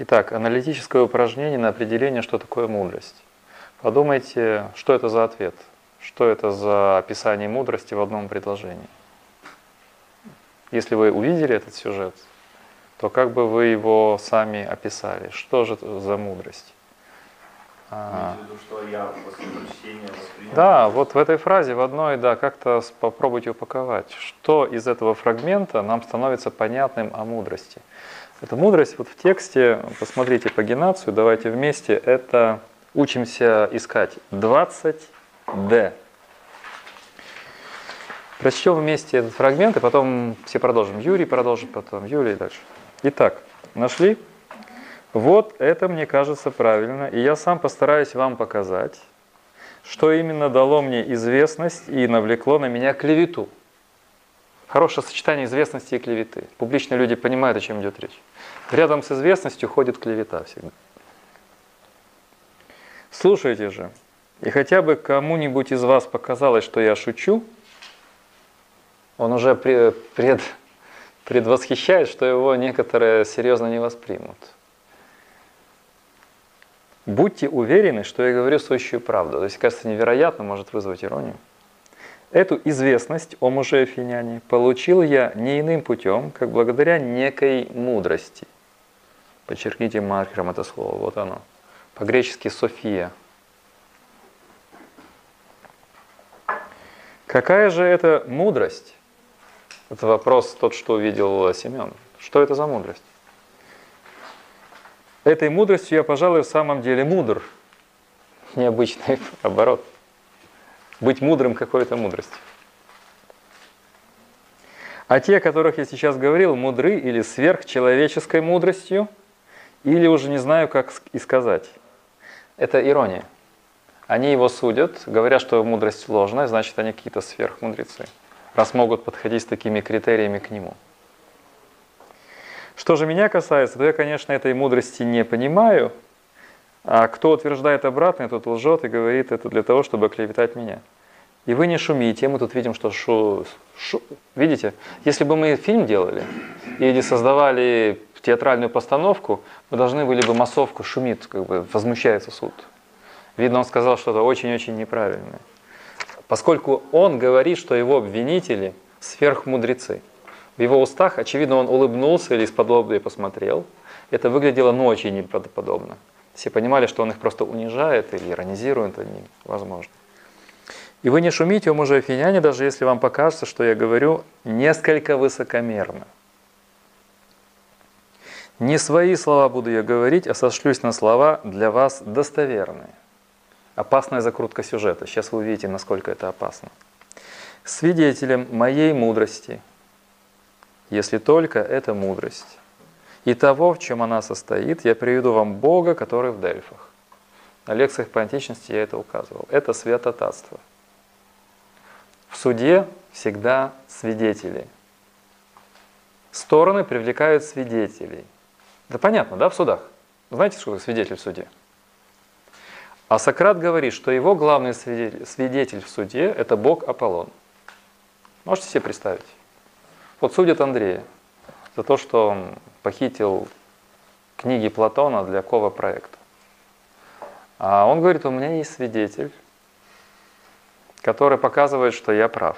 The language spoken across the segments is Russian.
Итак, аналитическое упражнение на определение, что такое мудрость. Подумайте, что это за ответ, что это за описание мудрости в одном предложении. Если вы увидели этот сюжет, то как бы вы его сами описали? Что же это за мудрость? А, Да, вот в этой фразе, в одной, да, как-то попробуйте упаковать. Что из этого фрагмента нам становится понятным о мудрости? Эта мудрость вот в тексте, посмотрите пагинацию, давайте вместе, это учимся искать 20D. Прочтем вместе этот фрагмент, и потом все продолжим. Юрий продолжит, потом Юлия и дальше. Итак, нашли? Вот это мне кажется правильно, и я сам постараюсь вам показать, что именно дало мне известность и навлекло на меня клевету. Хорошее сочетание известности и клеветы. Публичные люди понимают, о чем идет речь. Рядом с известностью ходит клевета всегда. Слушайте же, и хотя бы кому-нибудь из вас показалось, что я шучу, он уже пред, предвосхищает, что его некоторые серьезно не воспримут. Будьте уверены, что я говорю сущую правду. То есть, кажется, невероятно, может вызвать иронию. Эту известность о муже Афиняне получил я не иным путем, как благодаря некой мудрости. Подчеркните маркером это слово, вот оно. По-гречески «София». Какая же это мудрость? Это вопрос тот, что увидел Семен. Что это за мудрость? Этой мудростью я, пожалуй, в самом деле мудр. Необычный оборот. Быть мудрым какой-то мудростью. А те, о которых я сейчас говорил, мудры или сверхчеловеческой мудростью, или уже не знаю, как и сказать. Это ирония. Они его судят, говорят, что мудрость ложная, значит, они какие-то сверхмудрецы, раз могут подходить с такими критериями к нему. Что же меня касается, то я, конечно, этой мудрости не понимаю, а кто утверждает обратное, тот лжет и говорит это для того, чтобы оклеветать меня. И вы не шумите, мы тут видим, что шу, шу, видите, если бы мы фильм делали или создавали театральную постановку, мы должны были бы массовку шумит, как бы возмущается суд. Видно, он сказал что-то очень-очень неправильное. Поскольку он говорит, что его обвинители сверхмудрецы. В его устах, очевидно, он улыбнулся или из-под посмотрел. Это выглядело, ну, очень неправдоподобно. Все понимали, что он их просто унижает или иронизирует над ними, возможно. И вы не шумите, о Афиняне, даже если вам покажется, что я говорю несколько высокомерно. Не свои слова буду я говорить, а сошлюсь на слова для вас достоверные. Опасная закрутка сюжета. Сейчас вы увидите, насколько это опасно. Свидетелем моей мудрости – если только это мудрость. И того, в чем она состоит, я приведу вам Бога, который в Дельфах. На лекциях по античности я это указывал. Это святотатство. В суде всегда свидетели. Стороны привлекают свидетелей. Да понятно, да, в судах? Знаете, что свидетель в суде? А Сократ говорит, что его главный свидетель, свидетель в суде – это Бог Аполлон. Можете себе представить? Вот судят Андрея за то, что он похитил книги Платона для кого проекта. А он говорит, у меня есть свидетель, который показывает, что я прав.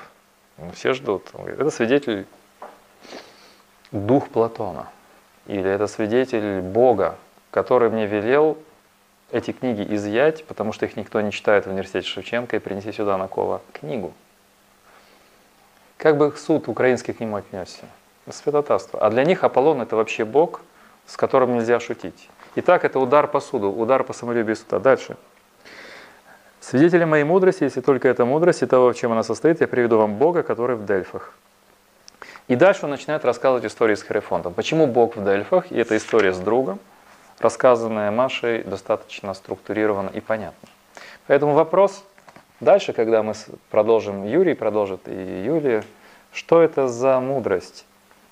Ну, все ждут. Он говорит, это свидетель дух Платона. Или это свидетель Бога, который мне велел эти книги изъять, потому что их никто не читает в университете Шевченко, и принеси сюда на кого книгу. Как бы суд украинский к нему отнесся? Святотатство. А для них Аполлон это вообще бог, с которым нельзя шутить. Итак, это удар по суду, удар по самолюбию суда. Дальше. Свидетели моей мудрости, если только это мудрость и того, в чем она состоит, я приведу вам Бога, который в Дельфах. И дальше он начинает рассказывать историю с Херифонтом. Почему Бог в Дельфах? И эта история с другом, рассказанная Машей, достаточно структурирована и понятна. Поэтому вопрос, Дальше, когда мы продолжим, Юрий продолжит и Юлия, что это за мудрость?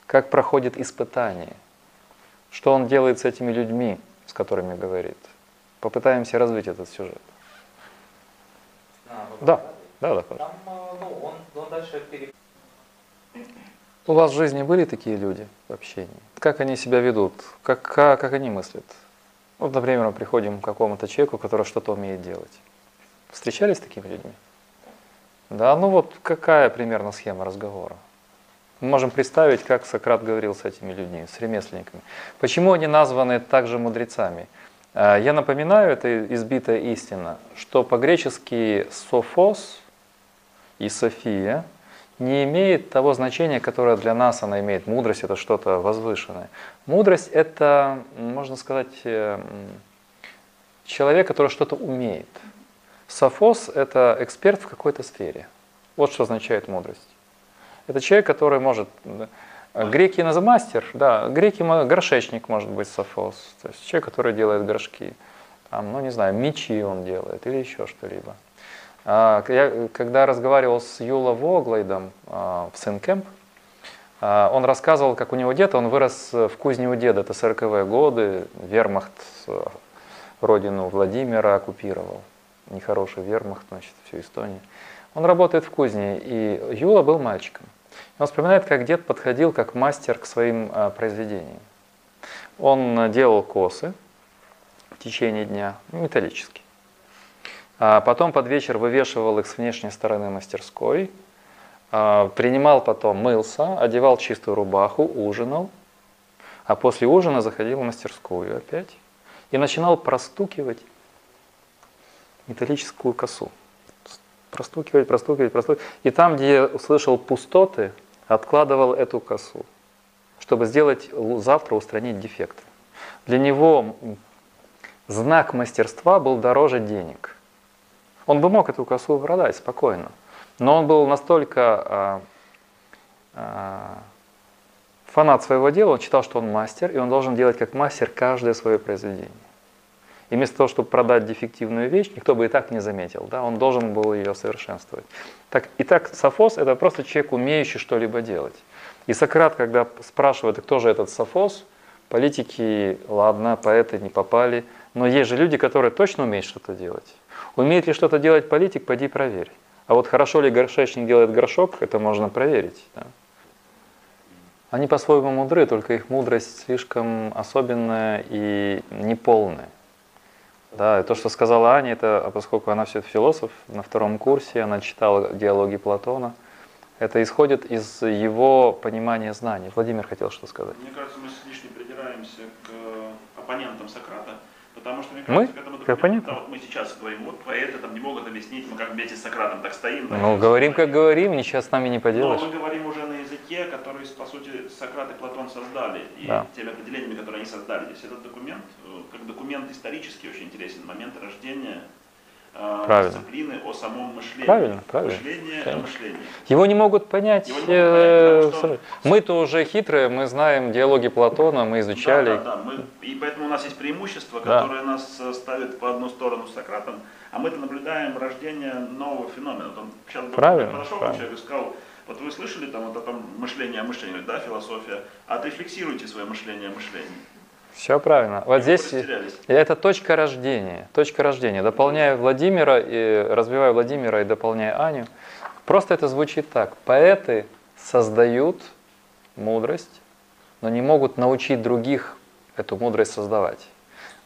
Как проходит испытание? Что он делает с этими людьми, с которыми говорит? Попытаемся развить этот сюжет. А, да, да, да, да. Там, ну, он, он дальше пере... У вас в жизни были такие люди в общении? Как они себя ведут? Как, как, как они мыслят? Вот, например, мы приходим к какому-то человеку, который что-то умеет делать. Встречались с такими людьми? Да, ну вот какая примерно схема разговора? Мы можем представить, как Сократ говорил с этими людьми, с ремесленниками. Почему они названы также мудрецами? А, я напоминаю, это избитая истина, что по-гречески «софос» и «софия» не имеет того значения, которое для нас она имеет. Мудрость – это что-то возвышенное. Мудрость – это, можно сказать, э, человек, который что-то умеет. Софос – это эксперт в какой-то сфере. Вот что означает мудрость. Это человек, который может... Греки называют мастер, да, греки, горшечник может быть софос, то есть человек, который делает горшки. Там, ну не знаю, мечи он делает или еще что-либо. А, я, когда разговаривал с Юла Воглайдом а, в Сенкемп, а, он рассказывал, как у него дед, он вырос в кузне у деда, это 40-е годы, вермахт родину Владимира оккупировал. Нехороший вермахт, значит, всю Эстонию. Он работает в кузне, и Юла был мальчиком. Он вспоминает, как дед подходил как мастер к своим произведениям. Он делал косы в течение дня, металлические. А потом под вечер вывешивал их с внешней стороны мастерской, а, принимал потом, мылся, одевал чистую рубаху, ужинал, а после ужина заходил в мастерскую опять и начинал простукивать металлическую косу. Простукивать, простукивать, простукивать. И там, где услышал пустоты, откладывал эту косу, чтобы сделать завтра устранить дефекты. Для него знак мастерства был дороже денег – он бы мог эту косу продать спокойно. Но он был настолько а, а, фанат своего дела, он считал, что он мастер, и он должен делать как мастер каждое свое произведение. И вместо того, чтобы продать дефективную вещь, никто бы и так не заметил, да, он должен был ее совершенствовать. Так, итак, Софос – это просто человек, умеющий что-либо делать. И Сократ, когда спрашивает, кто же этот Софос, политики, ладно, поэты не попали, но есть же люди, которые точно умеют что-то делать. Умеет ли что-то делать политик, пойди проверь. А вот хорошо ли горшечник делает горшок, это можно проверить. Да? Они по-своему мудры, только их мудрость слишком особенная и неполная. Да, и то, что сказала Аня, это, а поскольку она все философ на втором курсе, она читала диалоги Платона, это исходит из его понимания знаний. Владимир хотел что сказать. Мне кажется, мы слишком придираемся к оппонентам Сократа. Потому что, мне кажется, мы? когда мы как понятно? Вот мы сейчас говорим, вот поэты там не могут объяснить, мы как вместе с Сократом так стоим. Ну, так, говорим, как говорим, ничего с нами не поделаешь. Но мы говорим уже на языке, который, по сути, Сократ и Платон создали, и да. теми определениями, которые они создали. Здесь этот документ, э, как документ исторический, очень интересен, момент рождения правильно. дисциплины о самом мышлении. Правильно, правильно. Мышление о мышлении. Его не могут понять. Его не могут понять что... Мы-то уже хитрые, мы знаем диалоги Платона, мы изучали. Да, да, да. Мы, и поэтому у нас есть преимущество, которое да. нас э, ставит по одну сторону с Сократом, а мы-то наблюдаем рождение нового феномена. Он сейчас правильно, подошел правильно. к человеку и сказал, вот вы слышали там вот о том мышлении о мышлении, да, философия, отрефлексируйте свое мышление о мышлении. Все правильно. Вот здесь это точка рождения. Точка рождения. Дополняю Владимира, и развиваю Владимира и дополняю Аню. Просто это звучит так. Поэты создают мудрость, но не могут научить других эту мудрость создавать.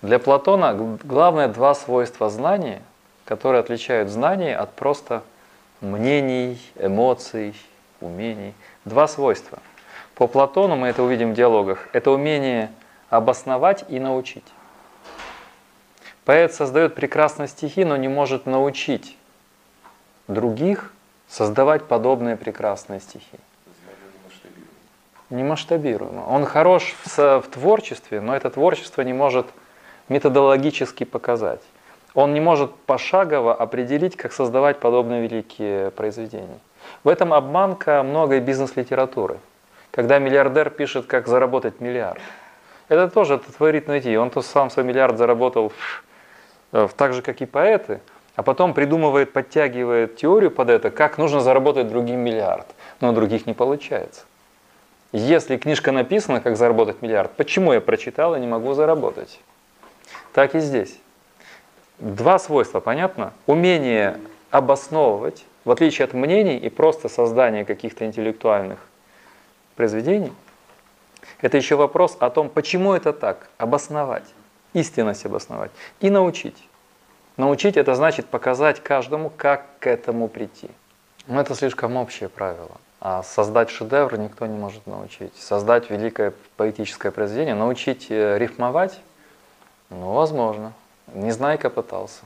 Для Платона главное два свойства знания, которые отличают знание от просто мнений, эмоций, умений. Два свойства. По Платону мы это увидим в диалогах. Это умение обосновать и научить. Поэт создает прекрасные стихи, но не может научить других создавать подобные прекрасные стихи. Не масштабируемо. Он хорош в, в творчестве, но это творчество не может методологически показать. Он не может пошагово определить, как создавать подобные великие произведения. В этом обманка многой бизнес-литературы. Когда миллиардер пишет, как заработать миллиард – это тоже творит найти. Он то сам свой миллиард заработал э, так же, как и поэты, а потом придумывает, подтягивает теорию под это, как нужно заработать другим миллиард. Но других не получается. Если книжка написана, как заработать миллиард, почему я прочитал и не могу заработать? Так и здесь. Два свойства, понятно? Умение обосновывать, в отличие от мнений и просто создания каких-то интеллектуальных произведений, это еще вопрос о том, почему это так, обосновать, истинность обосновать и научить. Научить это значит показать каждому, как к этому прийти. Но это слишком общее правило. А создать шедевр никто не может научить. Создать великое поэтическое произведение, научить э, рифмовать, ну, возможно. Незнайка пытался.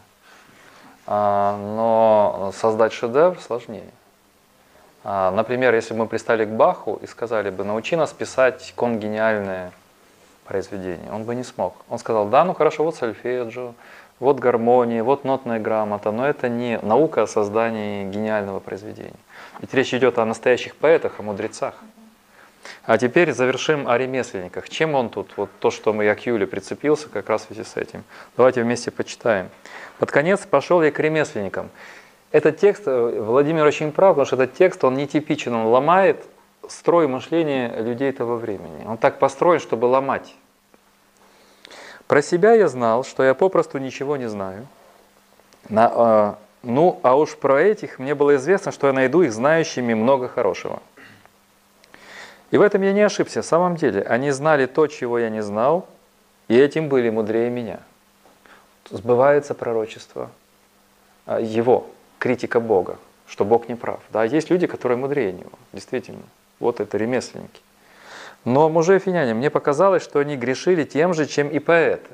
А, но создать шедевр сложнее. А, например, если бы мы пристали к Баху и сказали бы, научи нас писать конгениальное произведение, он бы не смог. Он сказал, да, ну хорошо, вот сольфеджио, вот гармония, вот нотная грамота, но это не наука о создании гениального произведения. Ведь речь идет о настоящих поэтах, о мудрецах. А теперь завершим о ремесленниках. Чем он тут? Вот то, что мы, я к Юле прицепился, как раз в связи с этим. Давайте вместе почитаем. Под конец пошел я к ремесленникам. Этот текст, э, Владимир очень прав, потому что этот текст, он нетипичен, он ломает строй мышления людей того времени. Он так построен, чтобы ломать. Про себя я знал, что я попросту ничего не знаю. На, э, ну, а уж про этих мне было известно, что я найду их знающими много хорошего. И в этом я не ошибся. В самом деле, они знали то, чего я не знал, и этим были мудрее меня. Сбывается пророчество а, его, критика Бога, что Бог не прав. Да, есть люди, которые мудрее него, действительно. Вот это ремесленники. Но мужи афиняне, мне показалось, что они грешили тем же, чем и поэты.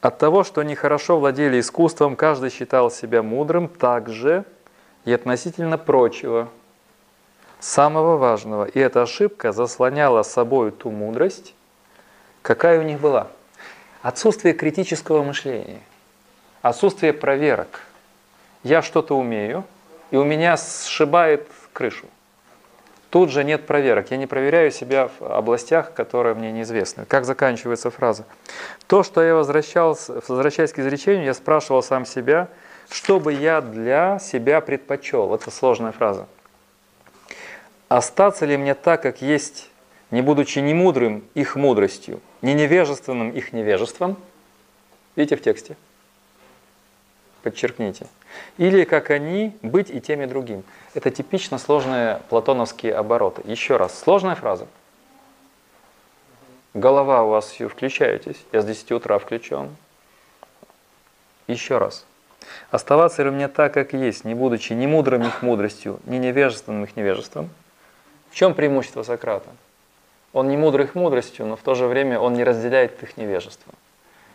От того, что они хорошо владели искусством, каждый считал себя мудрым, также и относительно прочего, самого важного. И эта ошибка заслоняла собой ту мудрость, какая у них была. Отсутствие критического мышления, отсутствие проверок. Я что-то умею, и у меня сшибает крышу. Тут же нет проверок. Я не проверяю себя в областях, которые мне неизвестны. Как заканчивается фраза? То, что я возвращался, возвращаясь к изречению, я спрашивал сам себя, что бы я для себя предпочел. Это сложная фраза. Остаться ли мне так, как есть, не будучи ни их мудростью, ни невежественным их невежеством? Видите в тексте? Подчеркните. Или как они, быть и тем и другим. Это типично сложные платоновские обороты. Еще раз, сложная фраза. Голова у вас включаетесь, я с 10 утра включен. Еще раз. Оставаться ли мне так, как есть, не будучи ни мудрым их мудростью, ни невежественным их невежеством? В чем преимущество Сократа? Он не мудрый их мудростью, но в то же время он не разделяет их невежество.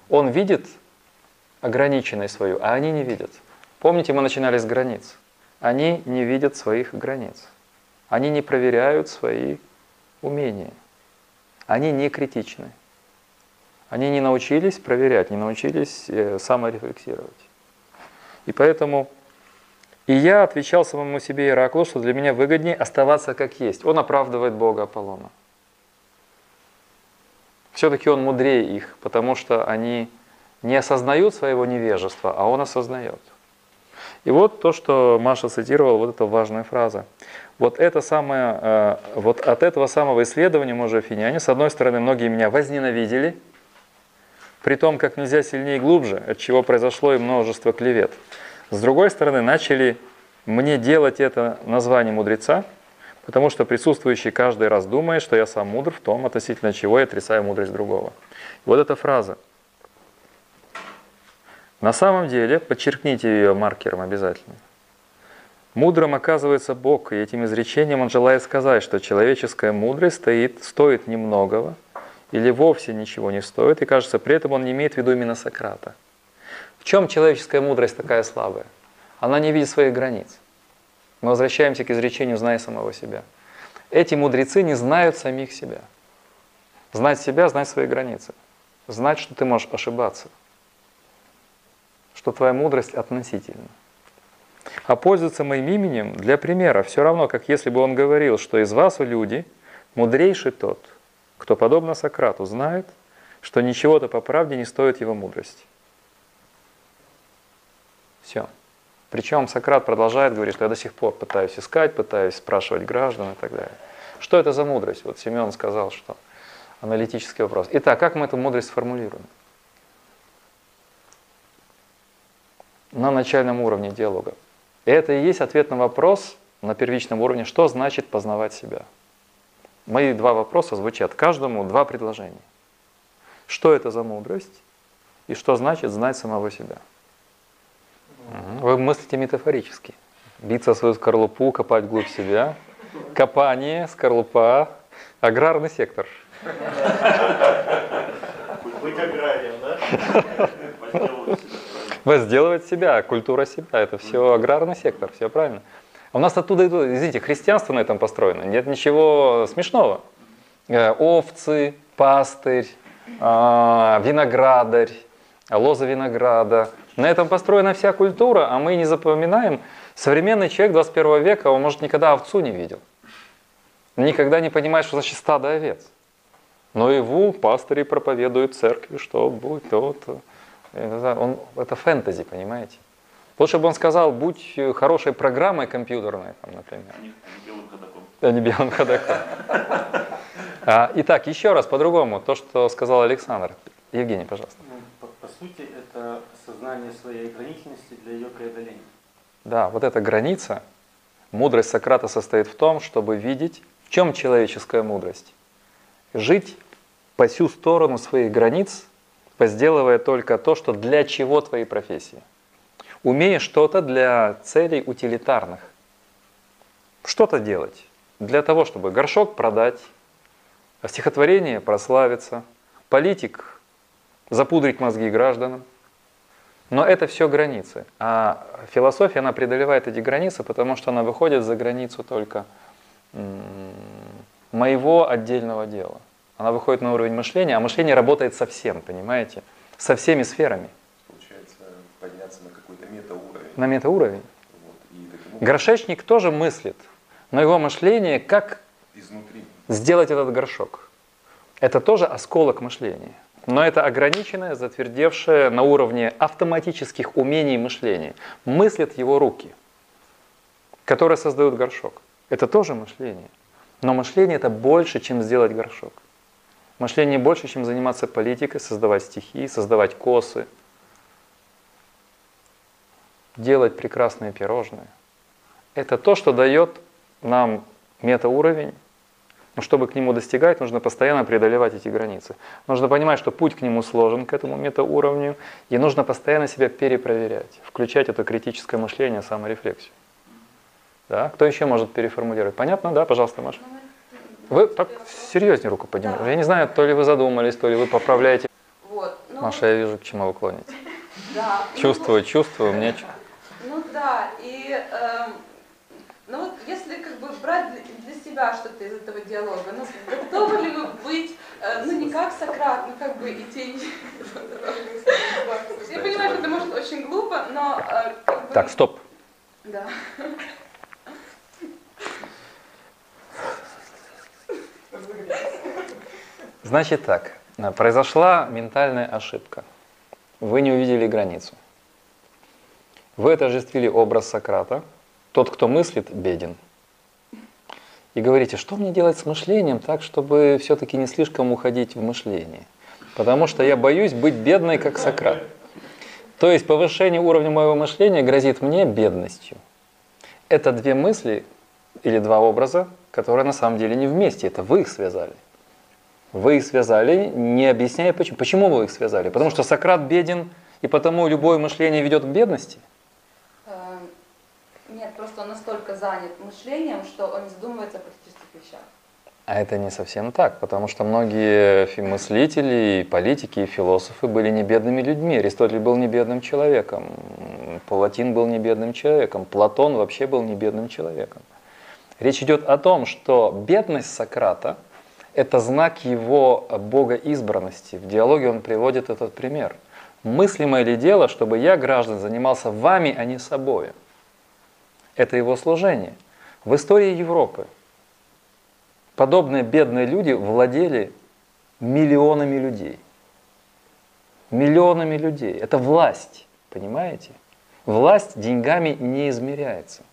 Он видит ограниченность свою, а они не видят. Помните, мы начинали с границ. Они не видят своих границ. Они не проверяют свои умения. Они не критичны. Они не научились проверять, не научились э, саморефлексировать. И поэтому и я отвечал самому себе Ираклу, что для меня выгоднее оставаться как есть. Он оправдывает Бога Аполлона. Все-таки он мудрее их, потому что они не осознают своего невежества, а он осознает. И вот то, что Маша цитировала, вот эта важная фраза. Вот, это самое, э, вот от этого самого исследования мужа Афиняне, с одной стороны, многие меня возненавидели, при том, как нельзя сильнее и глубже, от чего произошло и множество клевет. С другой стороны, начали мне делать это название мудреца, потому что присутствующий каждый раз думает, что я сам мудр в том, относительно чего я отрицаю мудрость другого. вот эта фраза – на самом деле, подчеркните ее маркером обязательно. Мудрым оказывается Бог, и этим изречением он желает сказать, что человеческая мудрость стоит, стоит немногого или вовсе ничего не стоит, и кажется, при этом он не имеет в виду именно Сократа. В чем человеческая мудрость такая слабая? Она не видит своих границ. Мы возвращаемся к изречению «знай самого себя». Эти мудрецы не знают самих себя. Знать себя, знать свои границы. Знать, что ты можешь ошибаться – что твоя мудрость относительна. А пользоваться моим именем для примера все равно, как если бы он говорил, что из вас, люди, мудрейший тот, кто, подобно Сократу, знает, что ничего-то по правде не стоит его мудрости. Все. Причем Сократ продолжает говорить, что я до сих пор пытаюсь искать, пытаюсь спрашивать граждан и так далее. Что это за мудрость? Вот Семен сказал, что аналитический вопрос. Итак, как мы эту мудрость сформулируем? На начальном уровне диалога. И это и есть ответ на вопрос, на первичном уровне, что значит познавать себя. Мои два вопроса звучат каждому два предложения. Что это за мудрость и что значит знать самого себя? Вы мыслите метафорически. Биться свою скорлупу, копать вглубь себя. Копание, скорлупа, аграрный сектор. Быть аграрием, да? Возделывать себя, культура себя. Это все аграрный сектор, все правильно. А у нас оттуда идут, извините, христианство на этом построено. Нет ничего смешного. Э, овцы, пастырь, а, виноградарь, лоза винограда. На этом построена вся культура, а мы не запоминаем. Современный человек 21 века, он, может, никогда овцу не видел. Никогда не понимает, что значит стадо овец. Но его пастыри проповедуют церкви, что будь то-то. Он, это фэнтези, понимаете? Лучше бы он сказал, будь хорошей программой компьютерной, там, например. А не, а не белым ходаком. А не белым ходаком. А, итак, еще раз по-другому, то, что сказал Александр. Евгений, пожалуйста. Ну, по, по сути, это осознание своей ограниченности для ее преодоления. Да, вот эта граница, мудрость Сократа состоит в том, чтобы видеть, в чем человеческая мудрость. Жить по всю сторону своих границ, возделывая только то, что для чего твоей профессии. Умея что-то для целей утилитарных. Что-то делать для того, чтобы горшок продать, стихотворение прославиться, политик запудрить мозги гражданам. Но это все границы. А философия, она преодолевает эти границы, потому что она выходит за границу только моего отдельного дела. Она выходит на уровень мышления, а мышление работает со всем, понимаете? Со всеми сферами. Получается, подняться на какой-то метауровень. На метауровень. Вот. таким... Горшечник тоже мыслит, но его мышление как Изнутри. сделать этот горшок. Это тоже осколок мышления. Но это ограниченное, затвердевшее на уровне автоматических умений мышления. Мыслят его руки, которые создают горшок. Это тоже мышление. Но мышление это больше, чем сделать горшок. Мышление больше, чем заниматься политикой, создавать стихи, создавать косы, делать прекрасные пирожные. Это то, что дает нам метауровень, но чтобы к нему достигать, нужно постоянно преодолевать эти границы. Нужно понимать, что путь к нему сложен, к этому метауровню, и нужно постоянно себя перепроверять, включать это критическое мышление, саморефлексию. Да? Кто еще может переформулировать? Понятно, да? Пожалуйста, Маша. Вы так серьезнее руку поднимаете. Да. Я не знаю, то ли вы задумались, то ли вы поправляете. Вот, ну, Маша, я вижу, к чему вы клоните. Да. Чувствую, ну, чувствую, мне... Ну да, и э, ну вот если как бы брать для себя что-то из этого диалога, ну готовы ли вы быть, э, ну не как Сократ, ну как бы идти... Я понимаю, что это может очень глупо, но... Э, как бы... Так, стоп. Да. Значит так, произошла ментальная ошибка. Вы не увидели границу. Вы отождествили образ Сократа. Тот, кто мыслит, беден. И говорите, что мне делать с мышлением так, чтобы все-таки не слишком уходить в мышление. Потому что я боюсь быть бедной, как Сократ. То есть повышение уровня моего мышления грозит мне бедностью. Это две мысли или два образа, которые на самом деле не вместе. Это вы их связали. Вы их связали, не объясняя почему. Почему вы их связали? Потому что Сократ беден, и потому любое мышление ведет к бедности? Эм, нет, просто он настолько занят мышлением, что он не задумывается о практических вещах. А это не совсем так, потому что многие мыслители, и политики, и философы были не бедными людьми. Аристотель был не бедным человеком, Палатин был не бедным человеком, Платон вообще был не бедным человеком. Речь идет о том, что бедность Сократа – это знак его богоизбранности. В диалоге он приводит этот пример. Мыслимое ли дело, чтобы я, граждан, занимался вами, а не собой? Это его служение. В истории Европы подобные бедные люди владели миллионами людей. Миллионами людей. Это власть, понимаете? Власть деньгами не измеряется.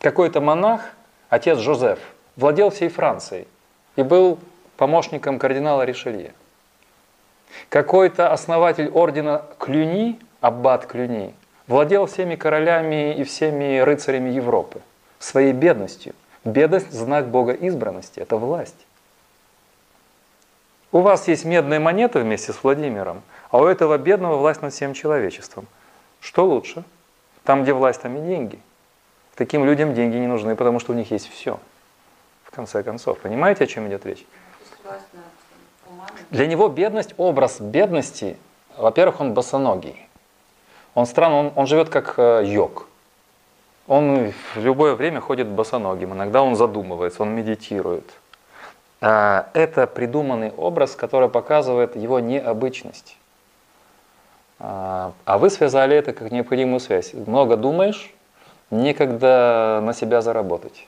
Какой-то монах, отец Жозеф, владел всей Францией – и был помощником кардинала Ришелье. Какой-то основатель ордена Клюни, аббат Клюни, владел всеми королями и всеми рыцарями Европы. своей бедностью. Бедность – знак Бога избранности, это власть. У вас есть медные монеты вместе с Владимиром, а у этого бедного власть над всем человечеством. Что лучше? Там, где власть, там и деньги. Таким людям деньги не нужны, потому что у них есть все. В конце концов. Понимаете, о чем идет речь? Для него бедность, образ бедности, во-первых, он босоногий. Он странно, он, он живет как э, йог. Он в любое время ходит босоногим, иногда он задумывается, он медитирует. А, это придуманный образ, который показывает его необычность. А, а вы связали это как необходимую связь. Много думаешь, некогда на себя заработать.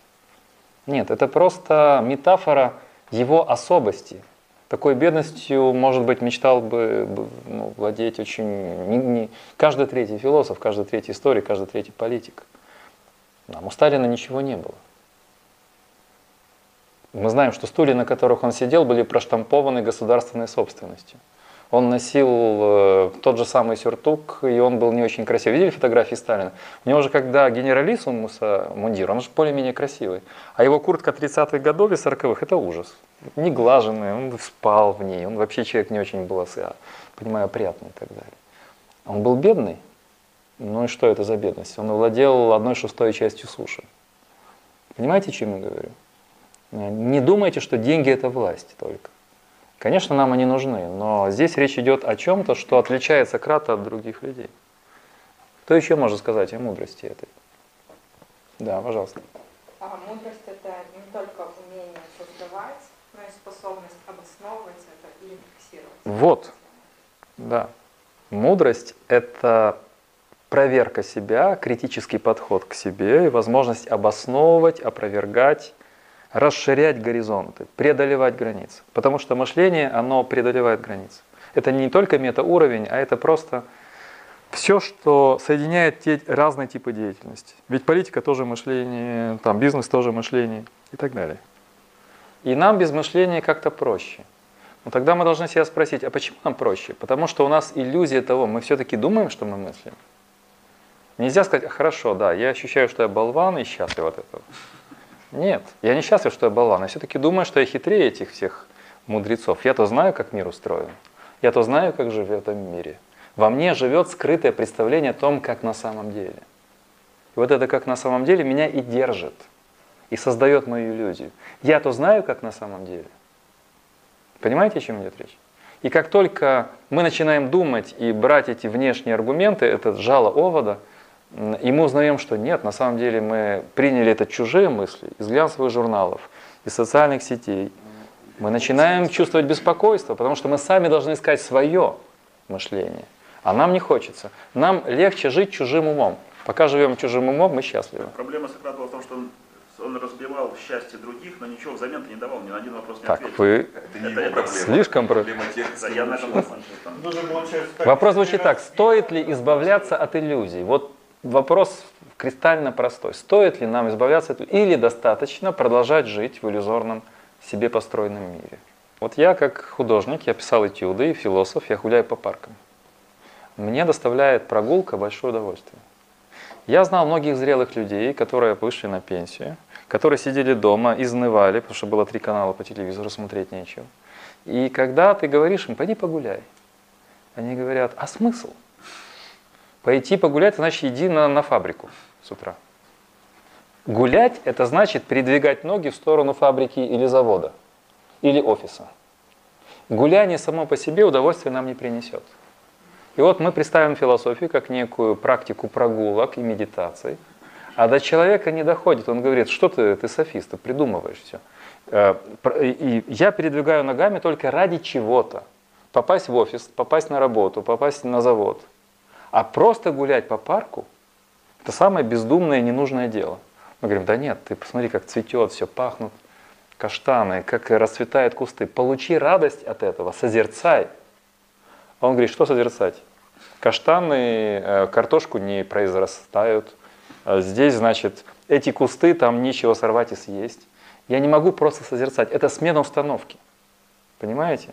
Нет, это просто метафора его особости. Такой бедностью, может быть, мечтал бы ну, владеть очень... Не, не, каждый третий философ, каждый третий историк, каждый третий политик. Там у Сталина ничего не было. Мы знаем, что стулья, на которых он сидел, были проштампованы государственной собственностью. Он носил э, тот же самый сюртук, и он был не очень красивый. Видели фотографии Сталина? У него же, когда генералиссимуса мундир, он же более-менее красивый. А его куртка 30-х годов и 40-х – это ужас. Не глаженная, он спал в ней, он вообще человек не очень был, а, понимаю, опрятный и так далее. Он был бедный, ну и что это за бедность? Он владел одной шестой частью суши. Понимаете, о чем я говорю? Не думайте, что деньги это власть только. Конечно, нам они нужны, но здесь речь идет о чем-то, что отличает Сократа от других людей. Кто еще может сказать о мудрости этой? Да, пожалуйста. А мудрость это не только умение создавать, но и способность обосновывать это и фиксировать. Вот, да. Мудрость – это проверка себя, критический подход к себе и возможность обосновывать, опровергать, расширять горизонты, преодолевать границы. Потому что мышление, оно преодолевает границы. Это не только метауровень, а это просто все, что соединяет те разные типы деятельности. Ведь политика тоже мышление, там бизнес тоже мышление и так далее. И нам без мышления как-то проще. Но тогда мы должны себя спросить, а почему нам проще? Потому что у нас иллюзия того, мы все-таки думаем, что мы мыслим. Нельзя сказать, хорошо, да, я ощущаю, что я болван и счастлив от этого. Нет, я не счастлив, что я болван. Я все-таки думаю, что я хитрее этих всех мудрецов. Я-то знаю, как мир устроен. Я-то знаю, как живет в этом мире. Во мне живет скрытое представление о том, как на самом деле. И вот это как на самом деле меня и держит, и создает мою иллюзию. Я-то знаю, как на самом деле. Понимаете, о чем идет речь? И как только мы начинаем думать и брать эти внешние аргументы, это жало овода – и мы узнаем, что нет, на самом деле мы приняли это чужие мысли из глянцевых журналов, из социальных сетей. Мы начинаем чувствовать беспокойство, потому что мы сами должны искать свое мышление. А нам не хочется. Нам легче жить чужим умом. Пока живем чужим умом, мы счастливы. Проблема Сократа была в том, что он, он разбивал счастье других, но ничего взамен не давал, ни на один вопрос не так, ответил. Вы Это не его проблема. слишком... Проблема тех, Да, я на этом Вопрос звучит так. Стоит ли избавляться от иллюзий? Вот вопрос кристально простой. Стоит ли нам избавляться от или достаточно продолжать жить в иллюзорном себе построенном мире? Вот я как художник, я писал этюды и философ, я гуляю по паркам. Мне доставляет прогулка большое удовольствие. Я знал многих зрелых людей, которые вышли на пенсию, которые сидели дома, изнывали, потому что было три канала по телевизору, смотреть нечего. И когда ты говоришь им, пойди погуляй, они говорят, а смысл? Пойти погулять, значит, иди на, на фабрику с утра. Гулять – это значит передвигать ноги в сторону фабрики или завода, или офиса. Гуляние само по себе удовольствие нам не принесет. И вот мы представим философию как некую практику прогулок и медитаций, а до человека не доходит. Он говорит, что ты, ты софист, ты придумываешь все. Э, и я передвигаю ногами только ради чего-то. Попасть в офис, попасть на работу, попасть на завод – а просто гулять по парку – это самое бездумное и ненужное дело. Мы говорим, да нет, ты посмотри, как цветет, все пахнут каштаны, как расцветают кусты. Получи радость от этого, созерцай. А он говорит, что созерцать? Каштаны, э, картошку не произрастают. А здесь, значит, эти кусты, там нечего сорвать и съесть. Я не могу просто созерцать. Это смена установки. Понимаете?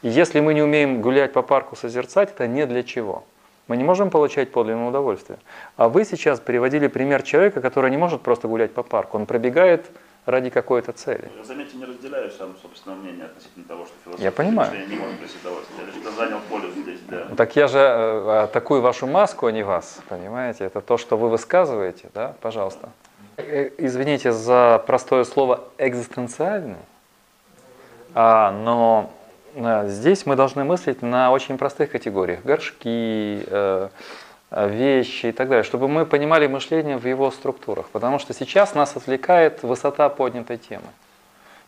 И если мы не умеем гулять по парку созерцать, это не для чего. Мы не можем получать подлинное удовольствие. А вы сейчас приводили пример человека, который не может просто гулять по парку. Он пробегает ради какой-то цели. Я, заметьте, не разделяю сам собственное мнение относительно того, что философия я понимаю. не может приносить удовольствие. Я лишь занял поле здесь для... Так я же э, атакую вашу маску, а не вас, понимаете? Это то, что вы высказываете, да? Пожалуйста. Э, извините за простое слово «экзистенциальный», а, но а, здесь мы должны мыслить на очень простых категориях. Горшки, э, вещи и так далее, чтобы мы понимали мышление в его структурах. Потому что сейчас нас отвлекает высота поднятой темы.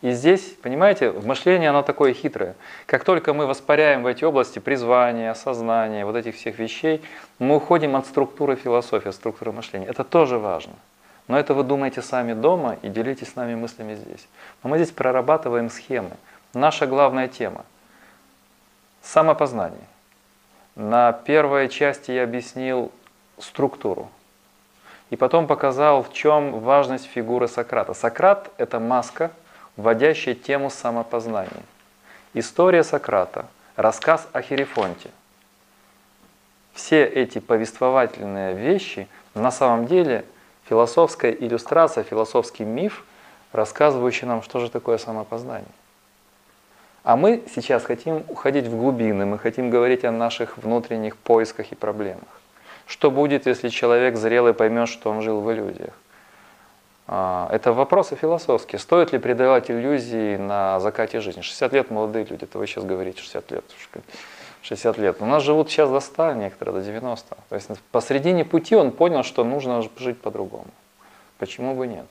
И здесь, понимаете, мышление оно такое хитрое. Как только мы воспаряем в эти области призвания, сознания, вот этих всех вещей, мы уходим от структуры философии, от структуры мышления. Это тоже важно. Но это вы думаете сами дома и делитесь с нами мыслями здесь. Но мы здесь прорабатываем схемы. Наша главная тема – самопознание. На первой части я объяснил структуру. И потом показал, в чем важность фигуры Сократа. Сократ – это маска, вводящая тему самопознания. История Сократа, рассказ о Херифонте. Все эти повествовательные вещи на самом деле философская иллюстрация, философский миф, рассказывающий нам, что же такое самопознание. А мы сейчас хотим уходить в глубины, мы хотим говорить о наших внутренних поисках и проблемах. Что будет, если человек зрелый поймет, что он жил в иллюзиях? А, это вопросы философские. Стоит ли придавать иллюзии на закате жизни? 60 лет молодые люди, это вы сейчас говорите 60 лет. 60 лет. У нас живут сейчас до 100, некоторые до 90. То есть посредине пути он понял, что нужно жить по-другому. Почему бы нет?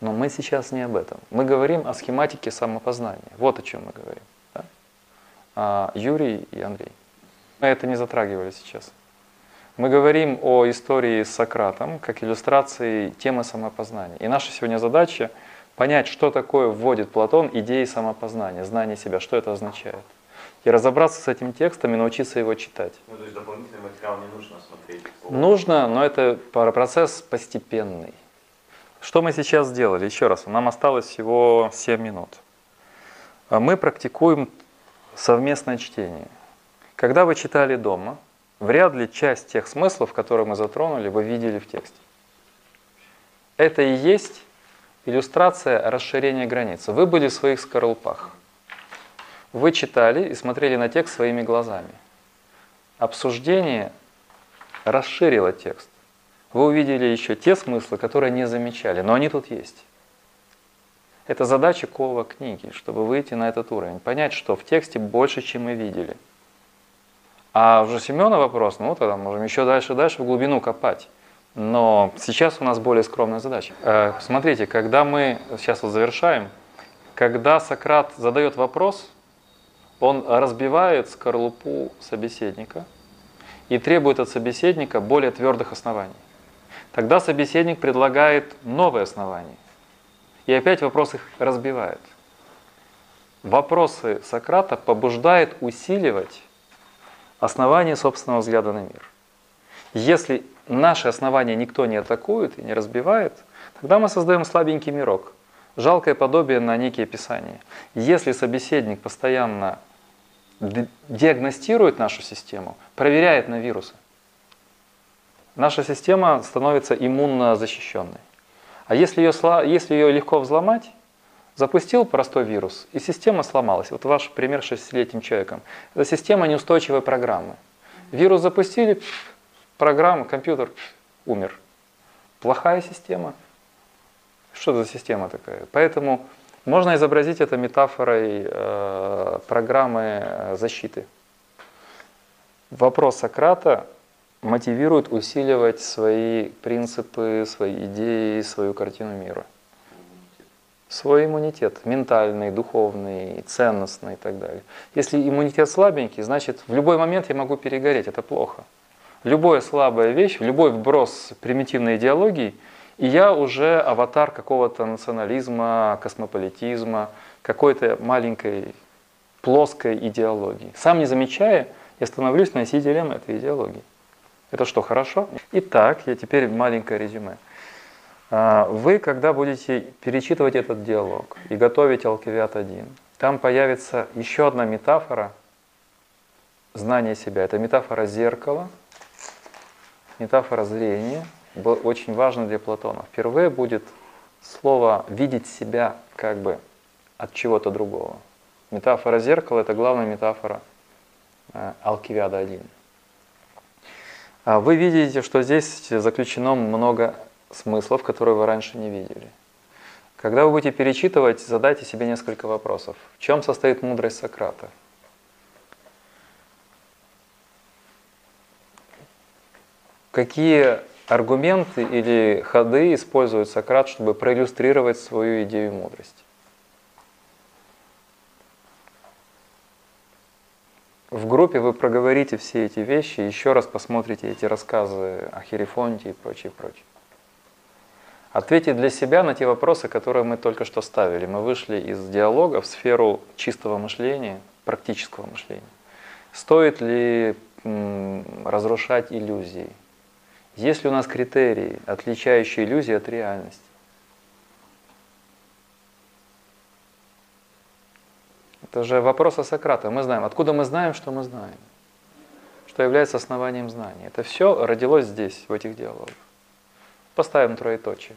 Но мы сейчас не об этом. Мы говорим о схематике самопознания. Вот о чем мы говорим. Да? А Юрий и Андрей. Мы это не затрагивали сейчас. Мы говорим о истории с Сократом как иллюстрации темы самопознания. И наша сегодня задача понять, что такое вводит Платон идеи самопознания, знание себя, что это означает. И разобраться с этим текстом и научиться его читать. Ну, то есть дополнительный материал не нужно смотреть? Нужно, но это процесс постепенный. Что мы сейчас сделали? Еще раз, нам осталось всего 7 минут. А мы практикуем совместное чтение. Когда вы читали дома, вряд ли часть тех смыслов, которые мы затронули, вы видели в тексте. Это и есть иллюстрация расширения границы. Вы были в своих скорлупах. Вы читали и смотрели на текст своими глазами. Обсуждение расширило текст вы увидели еще те смыслы, которые не замечали, но они тут есть. Это задача кова книги, чтобы выйти на этот уровень, понять, что в тексте больше, чем мы видели. А уже Семена вопрос, ну тогда можем еще дальше дальше в глубину копать. Но сейчас у нас более скромная задача. Э, смотрите, когда мы, сейчас вот завершаем, когда Сократ задает вопрос, он разбивает скорлупу собеседника и требует от собеседника более твердых оснований. Тогда собеседник предлагает новые основания. И опять вопрос их разбивает. Вопросы Сократа побуждают усиливать основания собственного взгляда на мир. Если наши основания никто не атакует и не разбивает, тогда мы создаем слабенький мирок, жалкое подобие на некие писания. Если собеседник постоянно диагностирует нашу систему, проверяет на вирусы, наша система становится иммунно защищенной. А если ее, если ее легко взломать, запустил простой вирус, и система сломалась. Вот ваш пример с 6-летним человеком. Это система неустойчивой программы. Вирус запустили, программа, компьютер умер. Плохая система. Что за система такая? Поэтому можно изобразить это метафорой э, программы э, защиты. Вопрос Сократа мотивирует усиливать свои принципы, свои идеи, свою картину мира. Свой иммунитет, ментальный, духовный, ценностный и так далее. Если иммунитет слабенький, значит в любой момент я могу перегореть, это плохо. Любая слабая вещь, любой вброс примитивной идеологии, и я уже аватар какого-то национализма, космополитизма, какой-то маленькой плоской идеологии. Сам не замечая, я становлюсь носителем этой идеологии. Это что, хорошо? Итак, я теперь маленькое резюме. А, вы, когда будете перечитывать этот диалог и готовить Алкивиат 1, там появится еще одна метафора знания себя. Это метафора зеркала метафора зрения очень важна для Платона. Впервые будет слово «видеть себя» как бы от чего-то другого. Метафора зеркала – это главная метафора э, Алкивиада 1. А вы видите, что здесь заключено много смыслов, которые вы раньше не видели. Когда вы будете перечитывать, задайте себе несколько вопросов. В чем состоит мудрость Сократа? Какие аргументы или ходы использует Сократ, чтобы проиллюстрировать свою идею мудрости? В группе вы проговорите все эти вещи, еще раз посмотрите эти рассказы о Херифонте и прочее, прочее. Ответьте для себя на те вопросы, которые мы только что ставили. Мы вышли из диалога в сферу чистого мышления, практического мышления. Стоит ли разрушать иллюзии? Есть ли у нас критерии, отличающие иллюзии от реальности? Это же вопрос о Сократа. Мы знаем, откуда мы знаем, что мы знаем, что является основанием знания. Это все родилось здесь, в этих диалогах. Поставим троеточие.